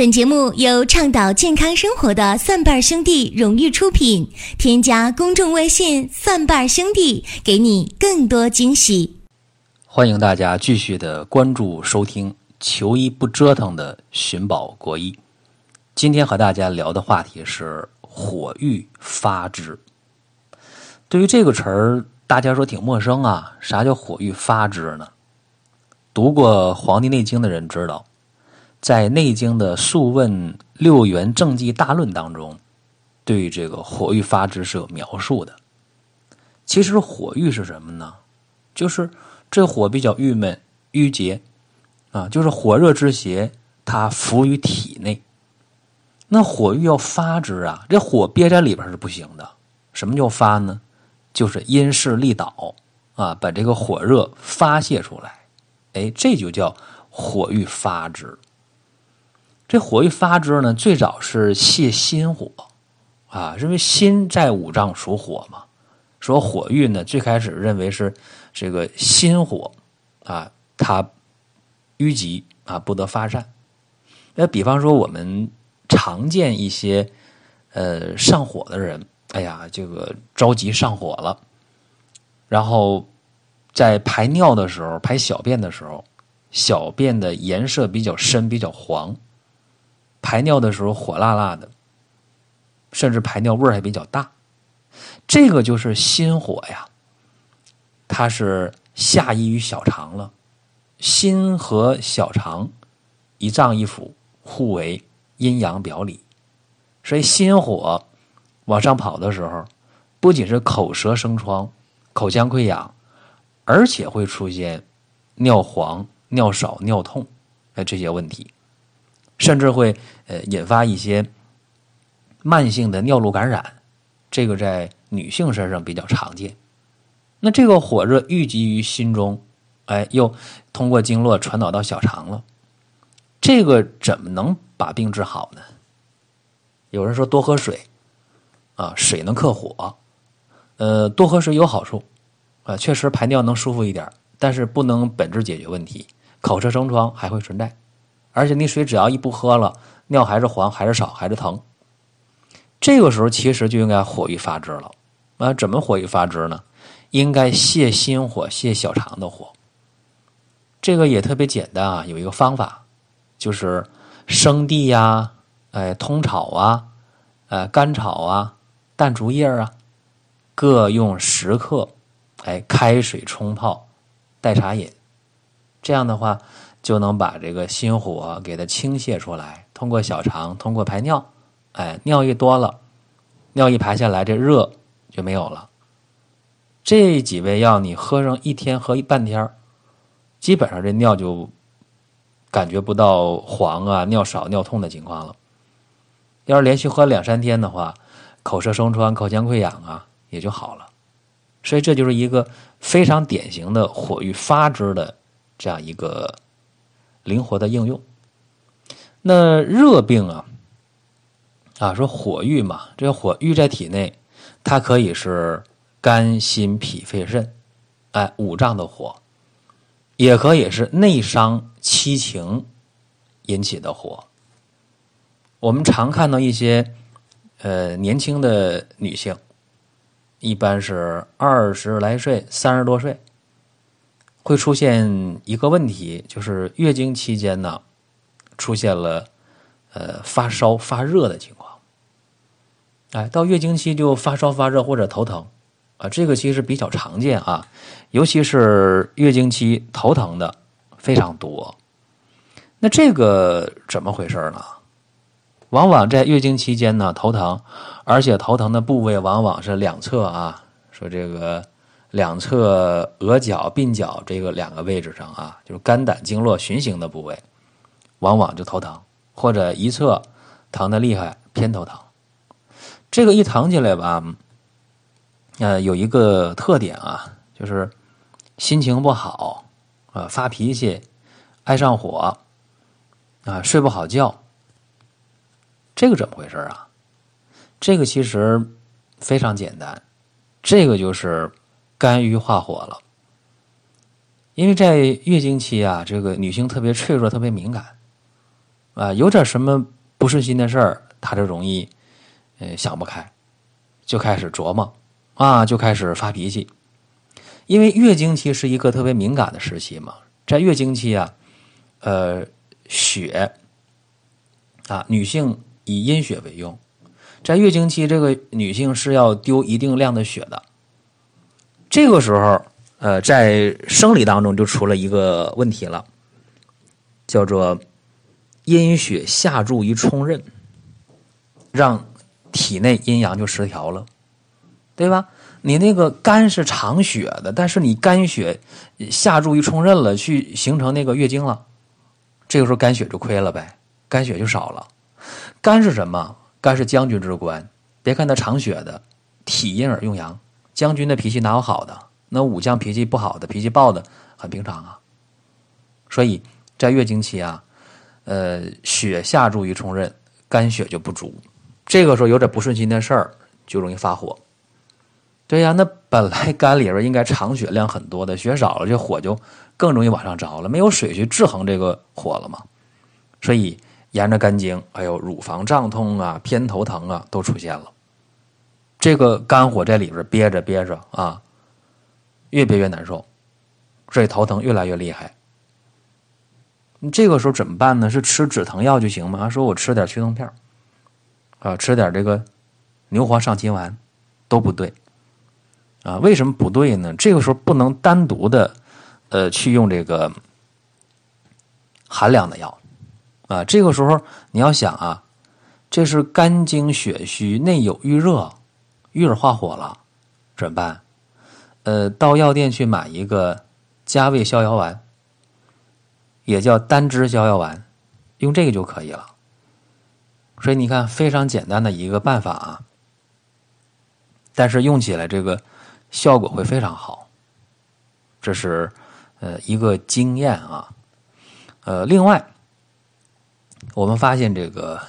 本节目由倡导健康生活的蒜瓣兄弟荣誉出品。添加公众微信“蒜瓣兄弟”，给你更多惊喜。欢迎大家继续的关注收听“求医不折腾”的寻宝国医。今天和大家聊的话题是“火郁发之”。对于这个词儿，大家说挺陌生啊。啥叫“火郁发之”呢？读过《黄帝内经》的人知道。在《内经》的《素问·六元正纪大论》当中，对这个火郁发之是有描述的。其实火郁是什么呢？就是这火比较郁闷、郁结啊，就是火热之邪，它伏于体内。那火郁要发之啊，这火憋在里边是不行的。什么叫发呢？就是因势利导啊，把这个火热发泄出来。哎，这就叫火郁发之。这火郁发之呢，最早是泄心火，啊，因为心在五脏属火嘛。说火郁呢，最开始认为是这个心火，啊，它淤积啊，不得发散。那比方说，我们常见一些呃上火的人，哎呀，这个着急上火了，然后在排尿的时候、排小便的时候，小便的颜色比较深，比较黄。排尿的时候火辣辣的，甚至排尿味儿还比较大，这个就是心火呀。它是下移于小肠了，心和小肠一脏一腑，互为阴阳表里，所以心火往上跑的时候，不仅是口舌生疮、口腔溃疡，而且会出现尿黄、尿少、尿痛哎这些问题。甚至会呃引发一些慢性的尿路感染，这个在女性身上比较常见。那这个火热郁积于心中，哎，又通过经络传导到小肠了，这个怎么能把病治好呢？有人说多喝水，啊，水能克火，呃，多喝水有好处，啊，确实排尿能舒服一点，但是不能本质解决问题，口舌生疮还会存在。而且那水只要一不喝了，尿还是黄，还是少，还是疼。这个时候其实就应该火郁发之了。啊，怎么火郁发之呢？应该泻心火，泻小肠的火。这个也特别简单啊，有一个方法，就是生地呀，哎，通炒啊，呃，干炒啊，淡竹叶啊，各用十克，哎，开水冲泡，代茶饮。这样的话。就能把这个心火给它倾泻出来，通过小肠，通过排尿，哎，尿一多了，尿一排下来，这热就没有了。这几味药你喝上一天，喝一半天基本上这尿就感觉不到黄啊、尿少、尿痛的情况了。要是连续喝两三天的话，口舌生疮、口腔溃疡啊也就好了。所以这就是一个非常典型的火郁发之的这样一个。灵活的应用。那热病啊，啊说火郁嘛，这个火郁在体内，它可以是肝、心、脾、肺、肾，哎，五脏的火，也可以是内伤、七情引起的火。我们常看到一些呃年轻的女性，一般是二十来岁、三十多岁。会出现一个问题，就是月经期间呢，出现了呃发烧发热的情况。哎，到月经期就发烧发热或者头疼啊，这个其实比较常见啊，尤其是月经期头疼的非常多。那这个怎么回事呢？往往在月经期间呢头疼，而且头疼的部位往往是两侧啊，说这个。两侧额角、鬓角这个两个位置上啊，就是肝胆经络循行的部位，往往就头疼，或者一侧疼的厉害，偏头疼。这个一疼起来吧，呃，有一个特点啊，就是心情不好，啊，发脾气，爱上火，啊，睡不好觉。这个怎么回事啊？这个其实非常简单，这个就是。肝郁化火了，因为在月经期啊，这个女性特别脆弱、特别敏感，啊，有点什么不顺心的事儿，他就容易呃想不开，就开始琢磨啊，就开始发脾气。因为月经期是一个特别敏感的时期嘛，在月经期啊，呃，血啊，女性以阴血为用，在月经期，这个女性是要丢一定量的血的。这个时候，呃，在生理当中就出了一个问题了，叫做阴血下注于冲任，让体内阴阳就失调了，对吧？你那个肝是藏血的，但是你肝血下注于冲任了，去形成那个月经了，这个时候肝血就亏了呗，肝血就少了。肝是什么？肝是将军之官，别看他藏血的，体阴而用阳。将军的脾气哪有好的？那武将脾气不好的，脾气暴的很平常啊。所以在月经期啊，呃，血下注于冲任，肝血就不足，这个时候有点不顺心的事儿，就容易发火。对呀，那本来肝里边应该藏血量很多的，血少了，这火就更容易往上着了，没有水去制衡这个火了嘛。所以沿着肝经，还有乳房胀痛啊、偏头疼啊，都出现了。这个肝火在里边憋着憋着啊，越憋越难受，所以头疼越来越厉害。这个时候怎么办呢？是吃止疼药就行吗？说我吃点祛痛片啊，吃点这个牛黄上清丸，都不对。啊，为什么不对呢？这个时候不能单独的，呃，去用这个寒凉的药，啊，这个时候你要想啊，这是肝经血虚，内有郁热，郁而化火了，怎么办？呃，到药店去买一个加味逍遥丸，也叫单支逍遥丸，用这个就可以了。所以你看，非常简单的一个办法啊，但是用起来这个。效果会非常好，这是呃一个经验啊。呃，另外我们发现这个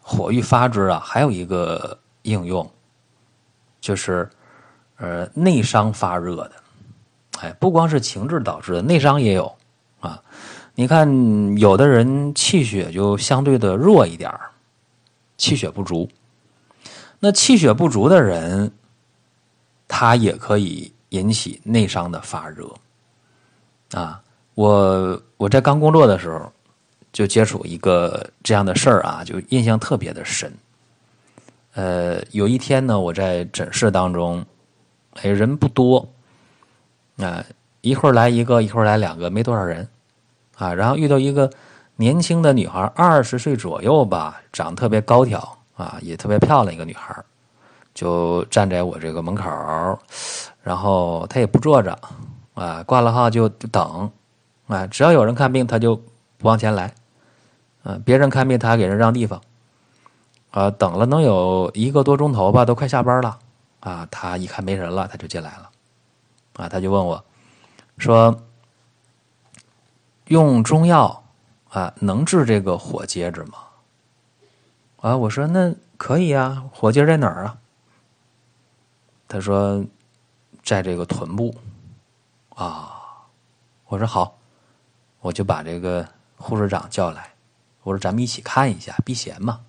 火郁发之啊，还有一个应用，就是呃内伤发热的。哎，不光是情志导致的，内伤也有啊。你看，有的人气血就相对的弱一点气血不足。那气血不足的人。他也可以引起内伤的发热，啊，我我在刚工作的时候就接触一个这样的事儿啊，就印象特别的深。呃，有一天呢，我在诊室当中，哎，人不多，啊，一会儿来一个，一会儿来两个，没多少人，啊，然后遇到一个年轻的女孩，二十岁左右吧，长得特别高挑，啊，也特别漂亮一个女孩。就站在我这个门口然后他也不坐着，啊，挂了号就等，啊，只要有人看病他就不往前来，啊，别人看病他还给人让地方，啊，等了能有一个多钟头吧，都快下班了，啊，他一看没人了，他就进来了，啊，他就问我，说用中药啊能治这个火疖子吗？啊，我说那可以啊，火疖在哪儿啊？他说，在这个臀部，啊，我说好，我就把这个护士长叫来，我说咱们一起看一下，避嫌嘛。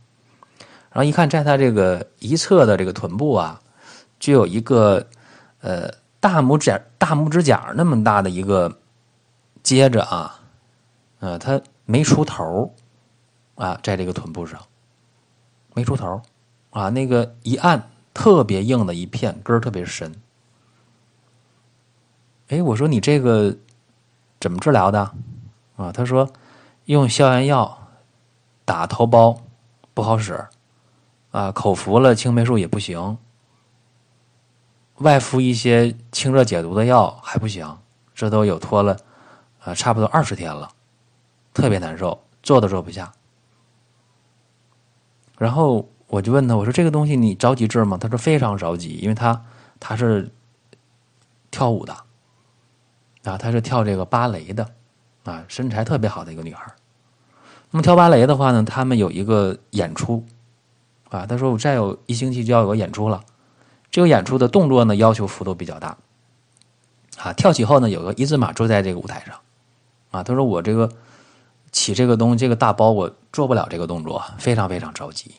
然后一看，在他这个一侧的这个臀部啊，就有一个呃大拇指大拇指甲那么大的一个接着啊，呃，他没出头啊，在这个臀部上没出头啊，那个一按。特别硬的一片，根儿特别深。哎，我说你这个怎么治疗的？啊，他说用消炎药打头孢不好使，啊，口服了青霉素也不行，外敷一些清热解毒的药还不行，这都有拖了啊，差不多二十天了，特别难受，坐都坐不下。然后。我就问他，我说这个东西你着急治吗？他说非常着急，因为他他是跳舞的啊，他是跳这个芭蕾的啊，身材特别好的一个女孩。那么跳芭蕾的话呢，他们有一个演出啊，他说我再有一星期就要有个演出了，这个演出的动作呢要求幅度比较大啊，跳起后呢有个一字马坐在这个舞台上啊，他说我这个起这个东这个大包我做不了这个动作，非常非常着急。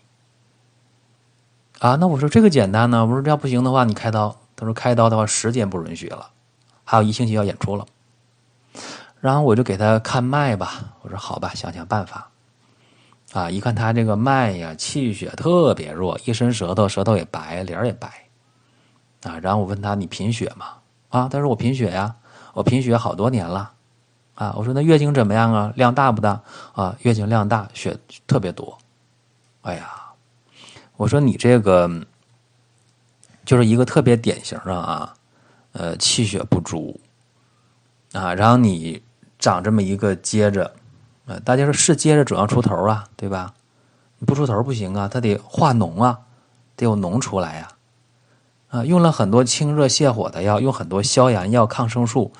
啊，那我说这个简单呢，我说这要不行的话，你开刀。他说开刀的话时间不允许了，还有一星期要演出了。然后我就给他看脉吧，我说好吧，想想办法。啊，一看他这个脉呀，气血特别弱，一伸舌头，舌头也白，脸也白。啊，然后我问他你贫血吗？啊，他说我贫血呀，我贫血好多年了。啊，我说那月经怎么样啊？量大不大？啊，月经量大，血特别多。哎呀，我说你这个就是一个特别典型的啊，呃，气血不足啊，然后你长这么一个接着。大家说是接着总要出头啊，对吧？不出头不行啊，它得化脓啊，得有脓出来呀。啊，用了很多清热泻火的药，用很多消炎药、抗生素，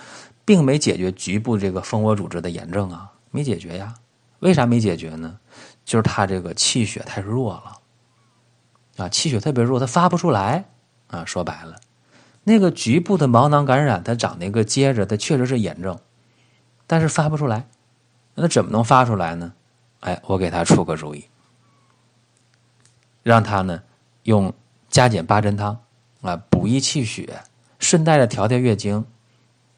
并没解决局部这个蜂窝组织的炎症啊，没解决呀。为啥没解决呢？就是他这个气血太弱了，啊，气血特别弱，它发不出来啊。说白了，那个局部的毛囊感染，它长那个结着，它确实是炎症，但是发不出来。那怎么能发出来呢？哎，我给他出个主意，让他呢用加减八珍汤啊，补益气血，顺带着调调月经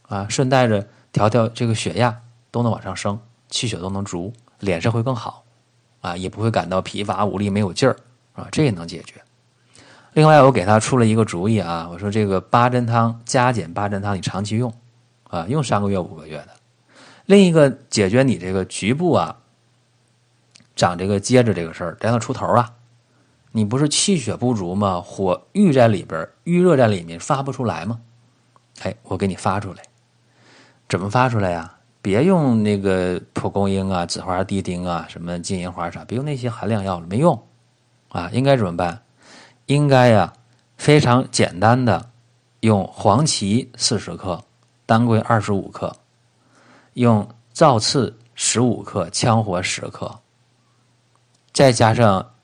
啊，顺带着调调这个血压都能往上升，气血都能足，脸色会更好啊，也不会感到疲乏无力、没有劲儿啊，这也能解决。另外，我给他出了一个主意啊，我说这个八珍汤加减八珍汤，你长期用啊，用三个月、五个月的。另一个解决你这个局部啊长这个疖子这个事儿，让它出头啊！你不是气血不足吗？火郁在里边，郁热在里面发不出来吗？哎，我给你发出来，怎么发出来呀？别用那个蒲公英啊、紫花地丁啊、什么金银花啥，别用那些寒凉药了，没用啊！应该怎么办？应该呀，非常简单的，用黄芪四十克，当归二十五克。用造刺十五克，羌活十克，再加上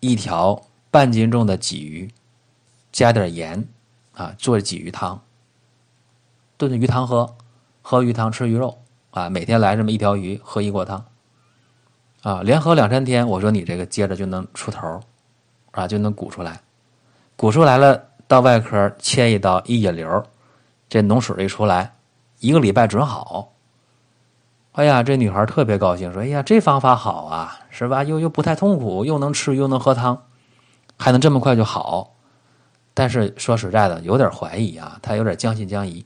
一条半斤重的鲫鱼，加点盐啊，做鲫鱼汤，炖着鱼汤喝，喝鱼汤吃鱼肉啊，每天来这么一条鱼，喝一锅汤。啊，连喝两三天，我说你这个接着就能出头啊，就能鼓出来，鼓出来了，到外科切一刀一引流，这脓水一出来。一个礼拜准好。哎呀，这女孩特别高兴，说：“哎呀，这方法好啊，是吧？又又不太痛苦，又能吃，又能喝汤，还能这么快就好。”但是说实在的，有点怀疑啊，她有点将信将疑。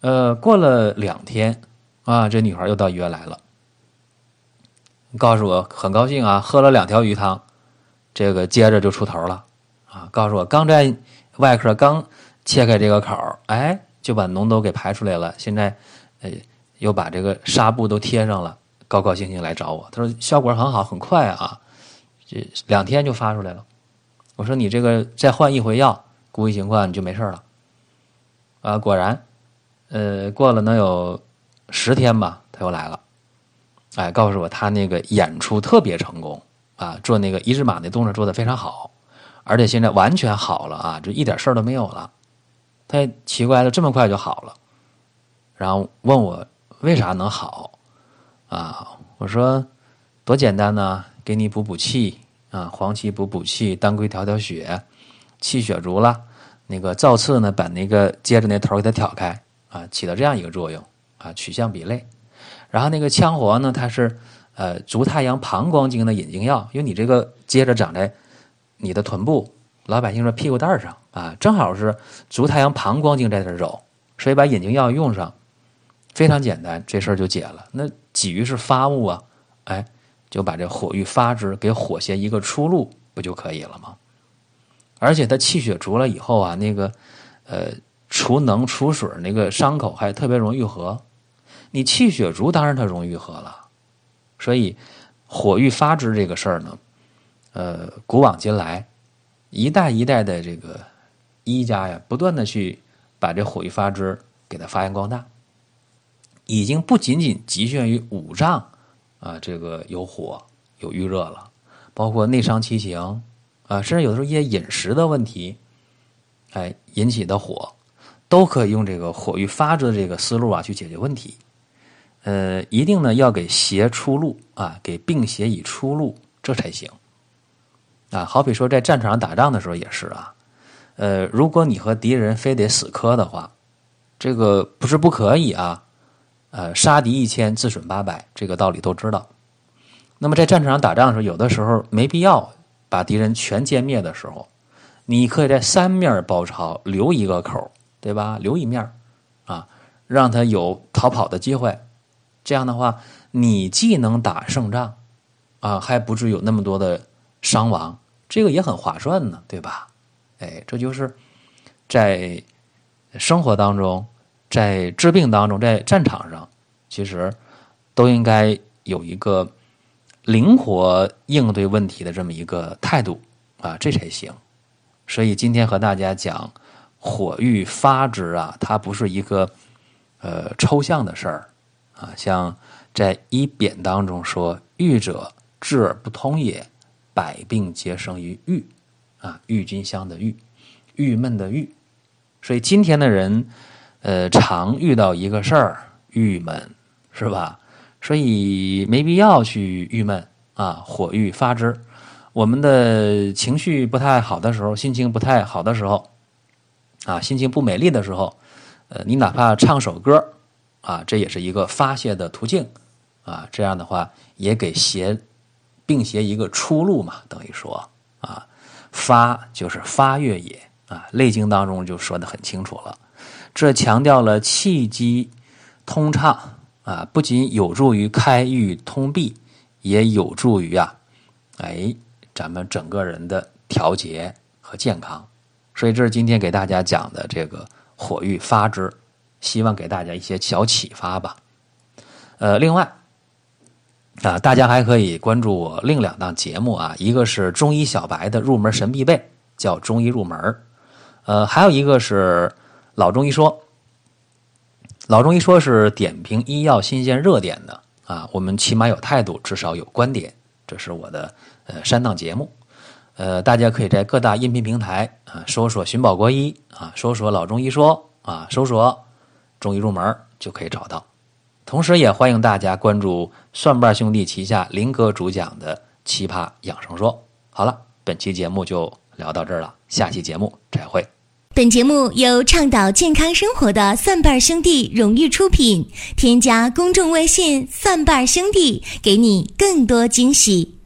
呃，过了两天啊，这女孩又到医院来了，告诉我很高兴啊，喝了两条鱼汤，这个接着就出头了啊。告诉我刚在外科刚切开这个口哎。就把脓都给排出来了，现在，呃，又把这个纱布都贴上了，高高兴兴来找我。他说效果很好，很快啊，这两天就发出来了。我说你这个再换一回药，估计情况你就没事了。啊，果然，呃，过了能有十天吧，他又来了，哎，告诉我他那个演出特别成功啊，做那个一字马那动作做的非常好，而且现在完全好了啊，就一点事儿都没有了。他奇怪了，这么快就好了，然后问我为啥能好啊？我说多简单呢，给你补补气啊，黄芪补补气，当归调调血，气血足了。那个燥刺呢，把那个接着那头给它挑开啊，起到这样一个作用啊，取象比类。然后那个羌活呢，它是呃足太阳膀胱经的引经药，因为你这个接着长在你的臀部。老百姓说屁股蛋上啊，正好是足太阳膀胱经在这儿走，所以把眼睛药用上，非常简单，这事儿就解了。那鲫鱼是发物啊，哎，就把这火郁发之给火邪一个出路，不就可以了吗？而且它气血足了以后啊，那个呃除脓除水那个伤口还特别容易愈合。你气血足，当然它容易愈合了。所以火郁发之这个事儿呢，呃，古往今来。一代一代的这个医家呀，不断的去把这火郁发之给它发扬光大，已经不仅仅局限于五脏啊，这个有火有郁热了，包括内伤七情啊，甚至有的时候一些饮食的问题，哎引起的火，都可以用这个火郁发之的这个思路啊去解决问题。呃，一定呢要给邪出路啊，给病邪以出路，这才行。啊，好比说在战场上打仗的时候也是啊，呃，如果你和敌人非得死磕的话，这个不是不可以啊，呃，杀敌一千，自损八百，这个道理都知道。那么在战场上打仗的时候，有的时候没必要把敌人全歼灭的时候，你可以在三面包抄，留一个口，对吧？留一面啊，让他有逃跑的机会。这样的话，你既能打胜仗，啊，还不至于有那么多的伤亡，这个也很划算呢，对吧？哎，这就是在生活当中，在治病当中，在战场上，其实都应该有一个灵活应对问题的这么一个态度啊，这才行。所以今天和大家讲火欲发之啊，它不是一个呃抽象的事儿。啊，像在医扁当中说：“郁者，治而不通也，百病皆生于郁。”啊，郁金香的郁，郁闷的郁。所以今天的人，呃，常遇到一个事儿，郁闷，是吧？所以没必要去郁闷啊，火欲发之。我们的情绪不太好的时候，心情不太好的时候，啊，心情不美丽的时候，呃，你哪怕唱首歌。啊，这也是一个发泄的途径，啊，这样的话也给邪病邪一个出路嘛，等于说啊，发就是发跃也啊，《内经》当中就说的很清楚了，这强调了气机通畅啊，不仅有助于开郁通闭，也有助于啊，哎，咱们整个人的调节和健康，所以这是今天给大家讲的这个火欲发之。希望给大家一些小启发吧。呃，另外啊，大家还可以关注我另两档节目啊，一个是中医小白的入门神必备，叫中医入门呃，还有一个是老中医说，老中医说是点评医药新鲜热点的啊。我们起码有态度，至少有观点，这是我的呃三档节目。呃，大家可以在各大音频平台啊搜索“寻宝国医”啊，搜索“老中医说”啊，搜索。中医入门就可以找到，同时也欢迎大家关注蒜瓣兄弟旗下林哥主讲的《奇葩养生说》。好了，本期节目就聊到这儿了，下期节目再会。本节目由倡导健康生活的蒜瓣兄弟荣誉出品，添加公众微信“蒜瓣兄弟”，给你更多惊喜。